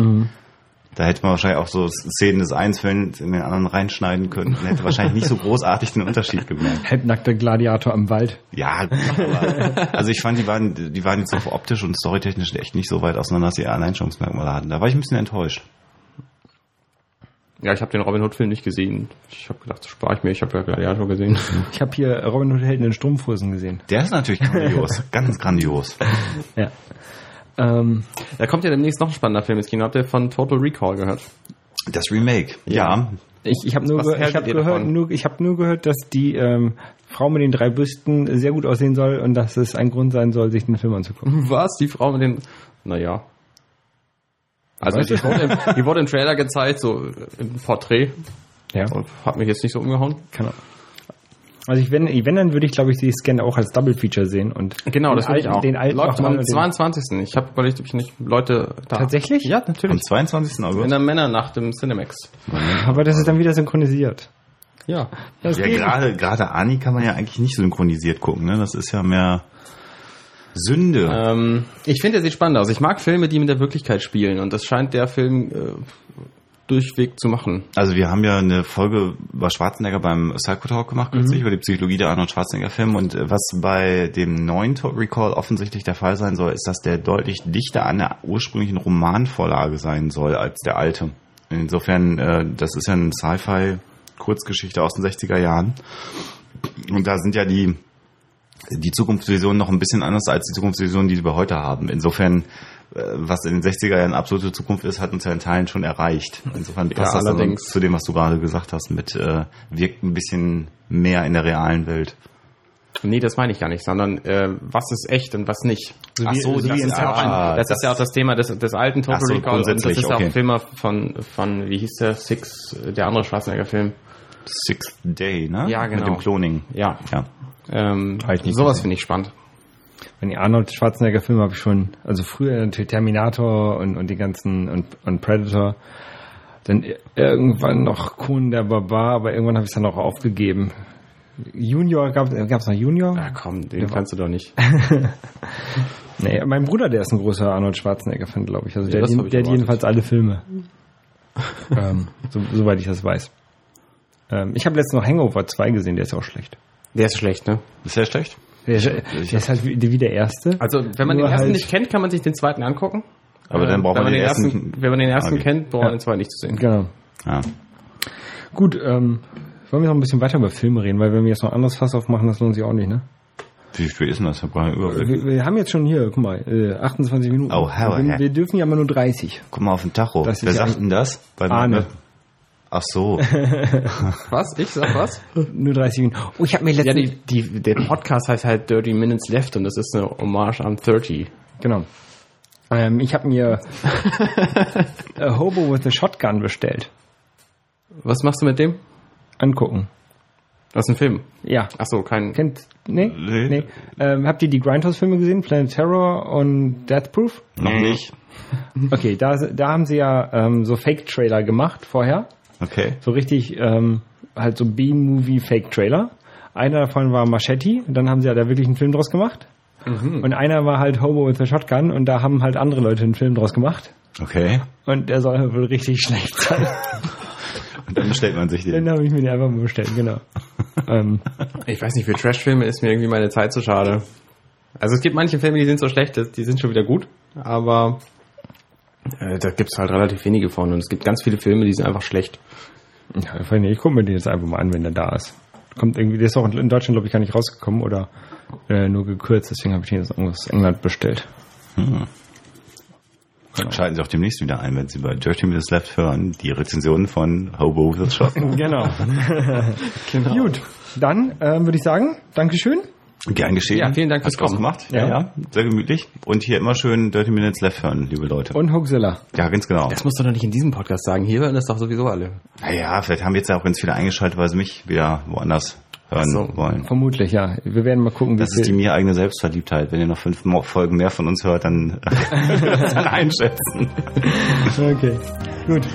[SPEAKER 4] Da hätte man wahrscheinlich auch so Szenen des einen Films in den anderen reinschneiden können und hätte wahrscheinlich nicht so großartig den Unterschied gemerkt.
[SPEAKER 1] Halbnackter Gladiator im Wald.
[SPEAKER 4] Ja, aber, also ich fand, die waren, die waren jetzt so optisch und storytechnisch echt nicht so weit auseinander, dass sie Alleinstellungsmerkmale hatten. Da war ich ein bisschen enttäuscht.
[SPEAKER 3] ja, ich habe den Robin Hood-Film nicht gesehen. Ich habe gedacht, das spare ich mir. Ich habe ja Gladiator gesehen.
[SPEAKER 1] Ich habe hier Robin Hood Helden in Strumpfhosen gesehen.
[SPEAKER 4] Der ist natürlich grandios, ganz grandios.
[SPEAKER 1] Ja. Ähm,
[SPEAKER 3] Da kommt ja demnächst noch ein spannender Film ins Kino. Habt ihr von Total Recall gehört?
[SPEAKER 4] Das Remake, ja.
[SPEAKER 1] ich ich habe nur, ge ich hab gehört, nur, ich hab nur gehört, dass die ähm, Frau mit den drei Büsten sehr gut aussehen soll und dass es ein Grund sein soll, sich den Film anzugucken.
[SPEAKER 3] Was? Die Frau mit den... Naja. Also die wurde, im, die wurde im Trailer gezeigt, so im Porträt.
[SPEAKER 1] Ja,
[SPEAKER 3] Und hat mich jetzt nicht so umgehauen.
[SPEAKER 1] kann auch. Also ich, wenn, wenn dann würde ich, glaube ich, die Scan auch als Double Feature sehen und
[SPEAKER 3] Genau,
[SPEAKER 1] den
[SPEAKER 3] das will ich
[SPEAKER 1] alten-
[SPEAKER 3] auch.
[SPEAKER 1] Den alten
[SPEAKER 3] Läuft am
[SPEAKER 1] und den-
[SPEAKER 3] 22. Ich habe überlegt, ob ich nicht Leute da...
[SPEAKER 1] Tatsächlich?
[SPEAKER 3] Ja,
[SPEAKER 4] Am
[SPEAKER 3] natürlich.
[SPEAKER 4] 22.
[SPEAKER 3] In
[SPEAKER 4] August.
[SPEAKER 3] der Männernacht im Cinemax.
[SPEAKER 1] Aber das ist dann wieder synchronisiert.
[SPEAKER 3] Ja.
[SPEAKER 1] Das
[SPEAKER 4] Ja, gerade, gerade Ani kann man ja eigentlich nicht synchronisiert gucken, ne? Das ist ja mehr Sünde.
[SPEAKER 3] Ähm, ich finde, er sieht spannend aus. Ich mag Filme, die mit der Wirklichkeit spielen und das scheint der Film äh, durchweg zu machen.
[SPEAKER 4] Also wir haben ja eine Folge über Schwarzenegger beim Psycho Talk gemacht, kürzlich, über die Psychologie der Arnold Schwarzenegger Filme und äh, was bei dem neuen Recall offensichtlich der Fall sein soll, ist, dass der deutlich dichter an der ursprünglichen Romanvorlage sein soll als der alte. Insofern, äh, das ist ja eine Sci-Fi Kurzgeschichte aus den 60er Jahren und da sind ja die die Zukunftsvisionen noch ein bisschen anders als die Zukunftsvisionen, die wir heute haben. Insofern, was in den 60er Jahren absolute Zukunft ist, hat uns ja in Teilen schon erreicht. Insofern passt das also
[SPEAKER 3] allerdings.
[SPEAKER 4] zu dem, was du gerade gesagt hast, mit äh, wirkt ein bisschen mehr in der realen Welt.
[SPEAKER 3] Nee, das meine ich gar nicht, sondern äh, was ist echt und was nicht.
[SPEAKER 4] Ach so,
[SPEAKER 3] das,
[SPEAKER 4] das
[SPEAKER 3] ist, ja auch
[SPEAKER 4] ah,
[SPEAKER 3] ein, das, ist ja auch das Thema des, des alten Total
[SPEAKER 4] so,
[SPEAKER 3] Recall und das ist ja auch
[SPEAKER 4] okay.
[SPEAKER 3] ein Film von, von, wie hieß der, Six, äh, der andere Schwarzenegger-Film.
[SPEAKER 4] Sixth Day, ne?
[SPEAKER 3] Ja, genau.
[SPEAKER 4] Mit dem Cloning.
[SPEAKER 3] Ja,
[SPEAKER 4] Ja.
[SPEAKER 3] ähm,
[SPEAKER 1] nicht
[SPEAKER 3] sowas finde ich spannend.
[SPEAKER 1] Wenn die Arnold Schwarzenegger Filme habe ich schon, also früher natürlich Terminator und, und die ganzen und, und Predator. Dann irgendwann noch Kuhn der Barbar, aber irgendwann habe ich es dann auch aufgegeben. Junior, gab es noch Junior?
[SPEAKER 3] Ja, komm, den kannst du doch nicht.
[SPEAKER 1] Nee, mein Bruder, der ist ein großer Arnold Schwarzenegger-Fan, glaube ich. Also der,
[SPEAKER 3] hab ich
[SPEAKER 1] der hat jedenfalls alle Filme. ähm, so, soweit ich das weiß. Ähm, ich habe letztens noch Hangover 2 gesehen, der ist auch schlecht.
[SPEAKER 3] Der ist schlecht, ne?
[SPEAKER 4] Ist der schlecht?
[SPEAKER 1] Der, ist- der ist halt wie, der erste.
[SPEAKER 3] Also, wenn man
[SPEAKER 1] Nur
[SPEAKER 3] den ersten
[SPEAKER 1] halt-
[SPEAKER 3] nicht kennt, kann man sich den zweiten angucken.
[SPEAKER 4] Aber dann braucht
[SPEAKER 3] wenn
[SPEAKER 4] man den
[SPEAKER 3] ersten,
[SPEAKER 4] ersten-
[SPEAKER 3] Wenn man den ersten
[SPEAKER 4] Okay.
[SPEAKER 3] kennt, braucht man
[SPEAKER 1] Ja.
[SPEAKER 3] den zweiten nicht zu sehen.
[SPEAKER 1] Genau.
[SPEAKER 4] Ja.
[SPEAKER 1] Gut, ähm, wollen wir noch ein bisschen weiter über Filme reden, weil wenn wir jetzt noch ein anderes Fass aufmachen, das lohnt sich auch nicht, ne?
[SPEAKER 4] Wie spät ist denn das?
[SPEAKER 1] Wir, wir haben jetzt schon hier, guck mal, äh, 28 Minuten.
[SPEAKER 4] Oh, hell
[SPEAKER 1] wir, wir dürfen ja immer nur 30.
[SPEAKER 4] Guck mal auf den Tacho. Wer sagt denn das? Bei
[SPEAKER 1] Arne.
[SPEAKER 4] Ach so.
[SPEAKER 3] Was? Ich sag was?
[SPEAKER 1] Nur 30 Minuten. Oh, ich habe mir
[SPEAKER 3] Ja,
[SPEAKER 1] letztens...
[SPEAKER 3] die, die, der Podcast heißt halt Dirty Minutes Left und das ist eine Hommage an 30.
[SPEAKER 1] Genau. Ähm, ich habe mir A Hobo with a Shotgun bestellt.
[SPEAKER 3] Was machst du mit dem?
[SPEAKER 1] Angucken.
[SPEAKER 3] Das ist ein Film.
[SPEAKER 1] Ja.
[SPEAKER 3] Ach so, kein.
[SPEAKER 1] Kennt... Nee?
[SPEAKER 4] Nee.
[SPEAKER 1] Nee. Ähm, habt ihr die Grindhouse-Filme gesehen? Planet Terror und Death Proof?
[SPEAKER 4] Noch nicht.
[SPEAKER 1] Okay, da, da haben sie ja ähm, so Fake-Trailer gemacht vorher.
[SPEAKER 4] Okay.
[SPEAKER 1] So richtig, ähm, halt so B-Movie-Fake-Trailer. Einer davon war Machete, und dann haben sie ja da wirklich einen Film draus gemacht. Und einer war halt Hobo with a Shotgun und da haben halt andere Leute einen Film draus gemacht.
[SPEAKER 4] Okay.
[SPEAKER 1] Und der soll wohl richtig schlecht sein.
[SPEAKER 4] Und dann bestellt man sich den.
[SPEAKER 1] Dann habe ich mir den einfach mal bestellt, genau. ähm,
[SPEAKER 3] Ich weiß nicht, für Trash-Filme ist mir irgendwie meine Zeit zu schade. Also es gibt manche Filme, die sind so schlecht, die sind schon wieder gut, aber äh, da gibt es halt relativ wenige von und es gibt ganz viele Filme, die sind einfach schlecht.
[SPEAKER 1] ja, ich gucke mir den jetzt einfach mal an, wenn der da ist. Kommt irgendwie, der ist auch in Deutschland, glaube ich, gar nicht rausgekommen oder äh, nur gekürzt, deswegen habe ich den jetzt aus England bestellt.
[SPEAKER 4] Schalten Sie auch demnächst wieder ein, wenn Sie bei Dirty Minutes Left hören, die Rezension von Hobo with a Shotgun.
[SPEAKER 1] Genau. Gut, dann ähm, würde ich sagen, Dankeschön.
[SPEAKER 4] Gern geschehen.
[SPEAKER 3] Ja, vielen Dank fürs Kommen.
[SPEAKER 4] gemacht. Ja.
[SPEAKER 1] Ja.
[SPEAKER 4] sehr gemütlich. Und hier immer schön Dirty Minutes Left hören, liebe Leute.
[SPEAKER 1] Und Hoaxilla.
[SPEAKER 4] ja, ganz genau.
[SPEAKER 3] Das musst du doch nicht in diesem Podcast sagen. Hier hören das doch sowieso alle.
[SPEAKER 4] Naja, vielleicht haben jetzt ja auch ganz viele eingeschaltet, weil sie mich wieder woanders hören
[SPEAKER 3] so.
[SPEAKER 4] wollen.
[SPEAKER 1] Vermutlich, ja. Wir werden mal gucken, wie
[SPEAKER 4] Das ist die mir eigene Selbstverliebtheit. Wenn ihr noch fünf Folgen mehr von uns hört, dann dann einschätzen.
[SPEAKER 1] Okay, gut.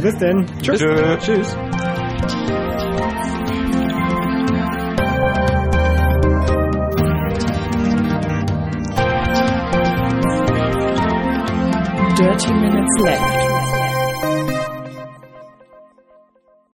[SPEAKER 1] Bis denn. Tschüss.
[SPEAKER 4] Tschö.
[SPEAKER 1] Tschüss.
[SPEAKER 2] Dirty Minutes Left.